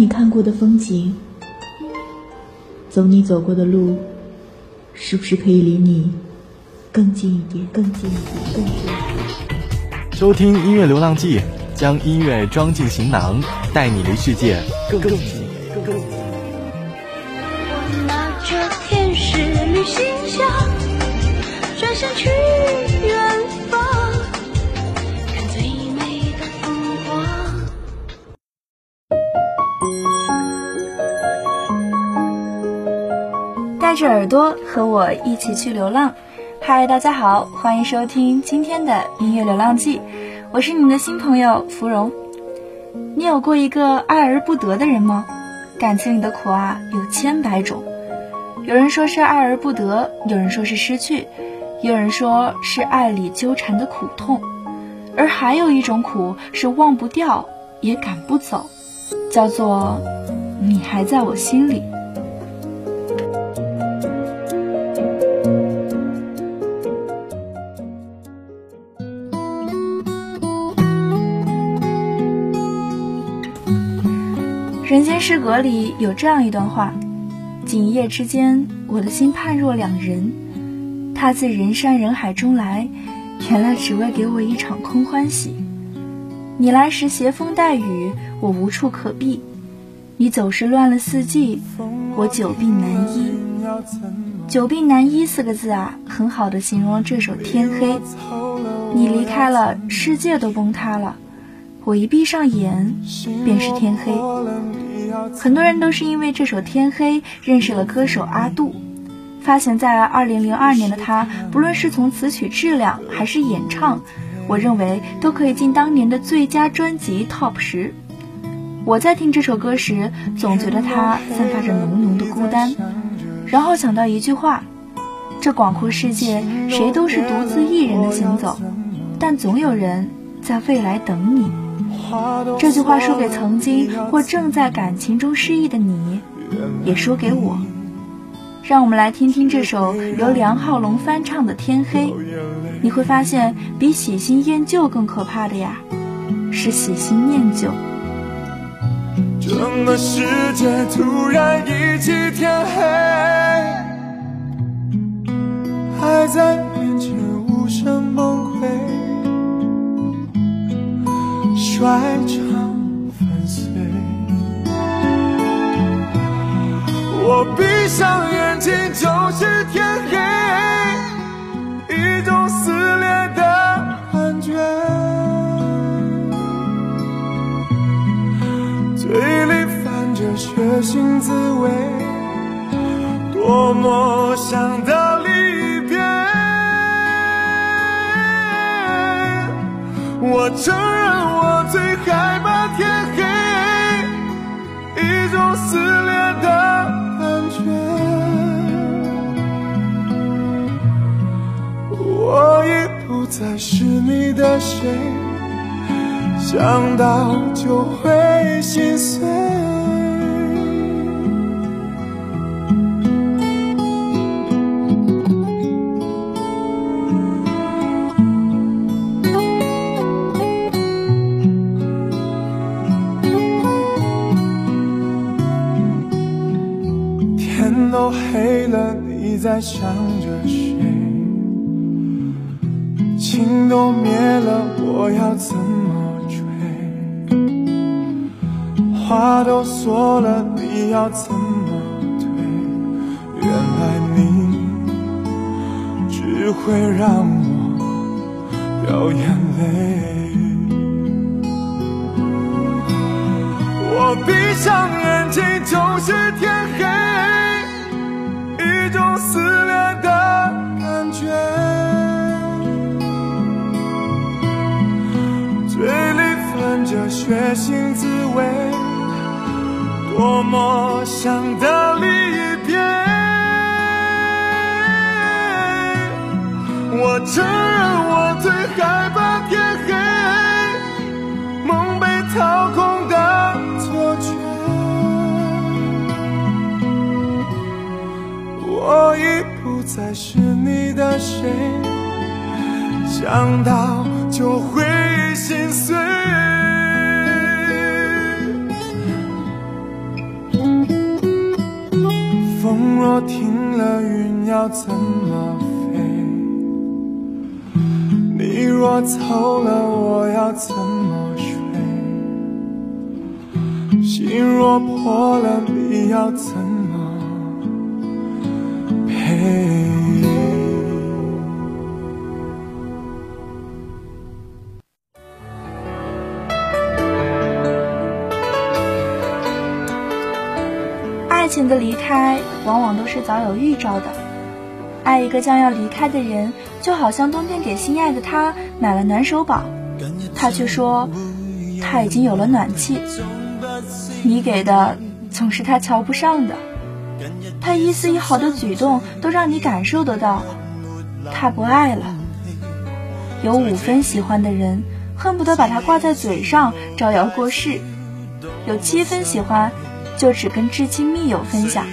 你看过的风景，走你走过的路，是不是可以离你更近一点？更近一点？更近一点？收听音乐流浪记，将音乐装进行囊，带你离世界更近。更近。我拿着天使旅行箱，转身去着耳朵和我一起去流浪。嗨，大家好，欢迎收听今天的音乐流浪记，我是你们的新朋友芙蓉。你有过一个爱而不得的人吗？感情里的苦啊，有千百种。有人说是爱而不得，有人说是失去，有人说是爱里纠缠的苦痛，而还有一种苦是忘不掉也赶不走，叫做你还在我心里。人间失格里有这样一段话：仅一夜之间，我的心判若两人。他自人山人海中来，原来只为给我一场空欢喜。你来时携风带雨，我无处可避；你走时乱了四季，我久病难医。久病难医四个字啊，很好的形容这首《天黑》。你离开了，世界都崩塌了。我一闭上眼，便是天黑。很多人都是因为这首《天黑》认识了歌手阿杜，发行，在2002年的他，不论是从词曲质量还是演唱，我认为都可以进当年的最佳专辑 TOP 十。我在听这首歌时，总觉得它散发着浓浓的孤单，然后想到一句话：这广阔世界，谁都是独自一人的行走，但总有人在未来等你。这句话说给曾经或正在感情中失意的你，也说给我。让我们来听听这首由梁浩龙翻唱的《天黑》，你会发现，比喜新厌旧更可怕的呀，是喜新念旧。整个世界突然一起天黑，还在面前无声崩溃。衰成粉碎，我闭上眼睛就是天黑，是你的谁，想到就会心碎。天都黑了，你在想着谁？情都灭了，我要怎么追？话都说了，你要怎么对？原来你只会让我掉眼泪。我闭上眼睛就是天血腥滋味，多么想的离别。我承认我最害怕天黑，梦被掏空的错觉。我已不再是你的谁，想到就会心碎。风若停了，云要怎么飞？你若走了，我要怎么睡？心若破了，你要怎爱情的离开往往都是早有预兆的。爱一个将要离开的人，就好像冬天给心爱的他买了暖手宝，他却说他已经有了暖气。你给的总是他瞧不上的，他一丝一毫的举动都让你感受得到，他不爱了。有五分喜欢的人，恨不得把他挂在嘴上招摇过市；有七分喜欢。就只跟至亲密友分享，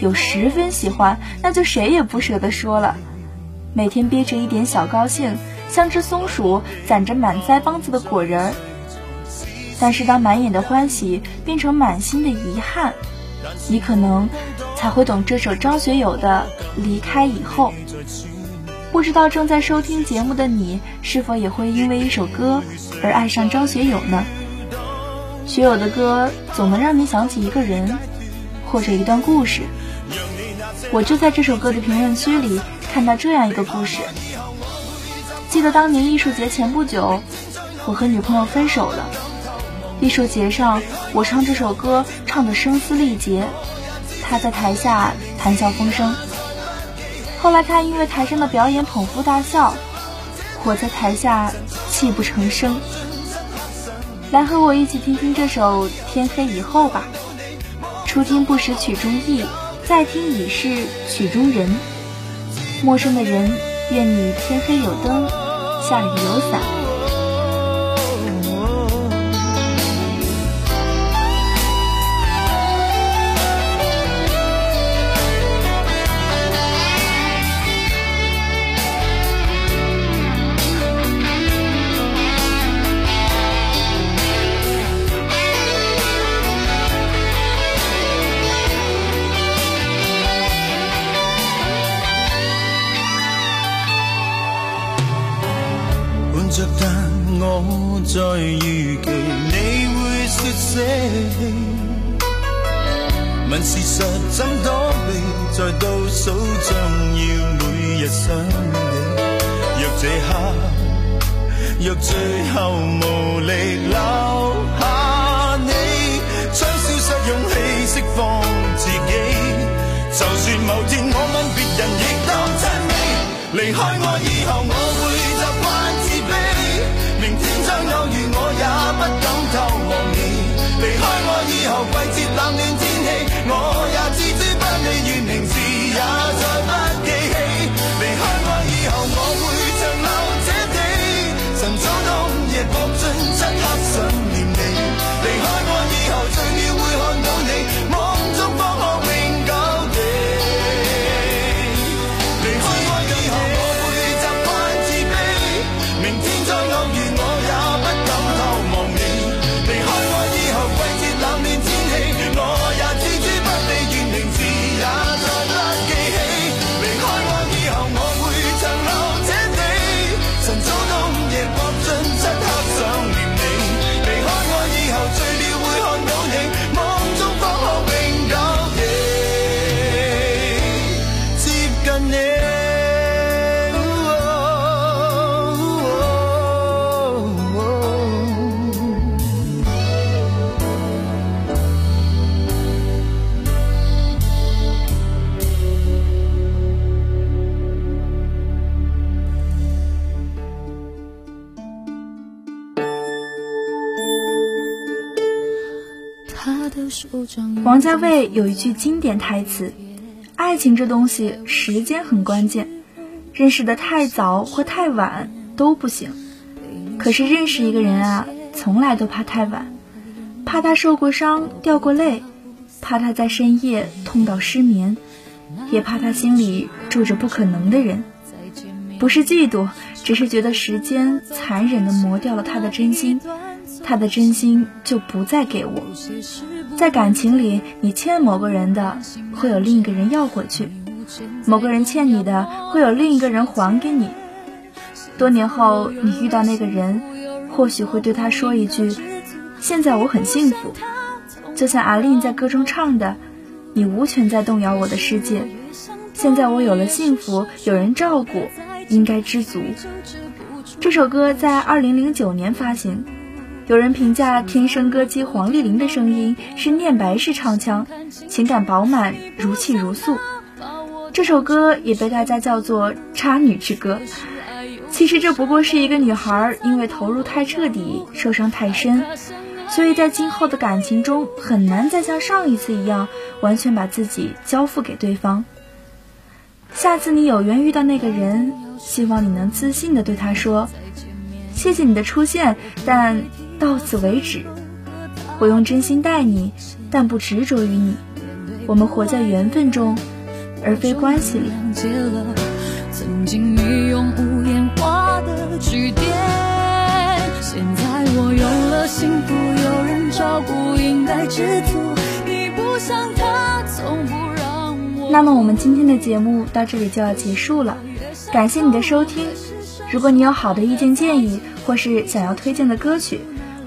有十分喜欢，那就谁也不舍得说了。每天憋着一点小高兴，像只松鼠攒着满腮帮子的果仁儿。但是当满眼的欢喜变成满心的遗憾，你可能才会懂这首张学友的《离开以后》。不知道正在收听节目的你，是否也会因为一首歌而爱上张学友呢？学友的歌总能让你想起一个人，或者一段故事。我就在这首歌的评论区里看到这样一个故事。记得当年艺术节前不久，我和女朋友分手了。艺术节上，我唱这首歌唱得声嘶力竭，她在台下谈笑风生。后来她因为台上的表演捧腹大笑，我在台下泣不成声。来和我一起听听这首《天黑以后》吧。初听不识曲中意，再听已是曲中人。陌生的人，愿你天黑有灯，下雨有伞。我在预期你会说死，问事实怎躲避，在倒数将要每日想你。若这刻，若最后无力留下你，将消失勇气释放自己。就算某天我吻别人，亦当真美。离开我以后，我会遇我王家卫有一句经典台词：“爱情这东西，时间很关键，认识的太早或太晚都不行。可是认识一个人啊，从来都怕太晚，怕他受过伤、掉过泪，怕他在深夜痛到失眠，也怕他心里住着不可能的人。不是嫉妒，只是觉得时间残忍地磨掉了他的真心。”他的真心就不再给我，在感情里，你欠某个人的，会有另一个人要回去；某个人欠你的，会有另一个人还给你。多年后，你遇到那个人，或许会对他说一句：“现在我很幸福。”就像阿令在歌中唱的：“你无权再动摇我的世界。现在我有了幸福，有人照顾，应该知足。”这首歌在二零零九年发行。有人评价天生歌姬黄丽玲的声音是念白式唱腔，情感饱满，如泣如诉。这首歌也被大家叫做“渣女之歌”。其实这不过是一个女孩因为投入太彻底，受伤太深，所以在今后的感情中很难再像上一次一样完全把自己交付给对方。下次你有缘遇到那个人，希望你能自信的对他说：“谢谢你的出现，但……”到此为止，我用真心待你，但不执着于你。我们活在缘分中，而非关系里。曾经你用无言画的句点，现在我有了幸福，有人照顾，应该知足。你不像他，从不让我。那么我们今天的节目到这里就要结束了，感谢你的收听。如果你有好的意见建议，或是想要推荐的歌曲。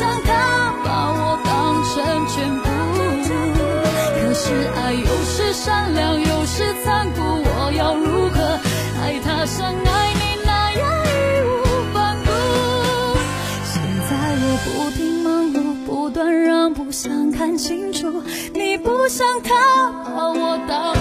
像他把我当成全部，可是爱又是善良有时残酷，我要如何爱他像爱你那样义无反顾？现在我不停忙碌，不断让步，想看清楚，你不像他把我当。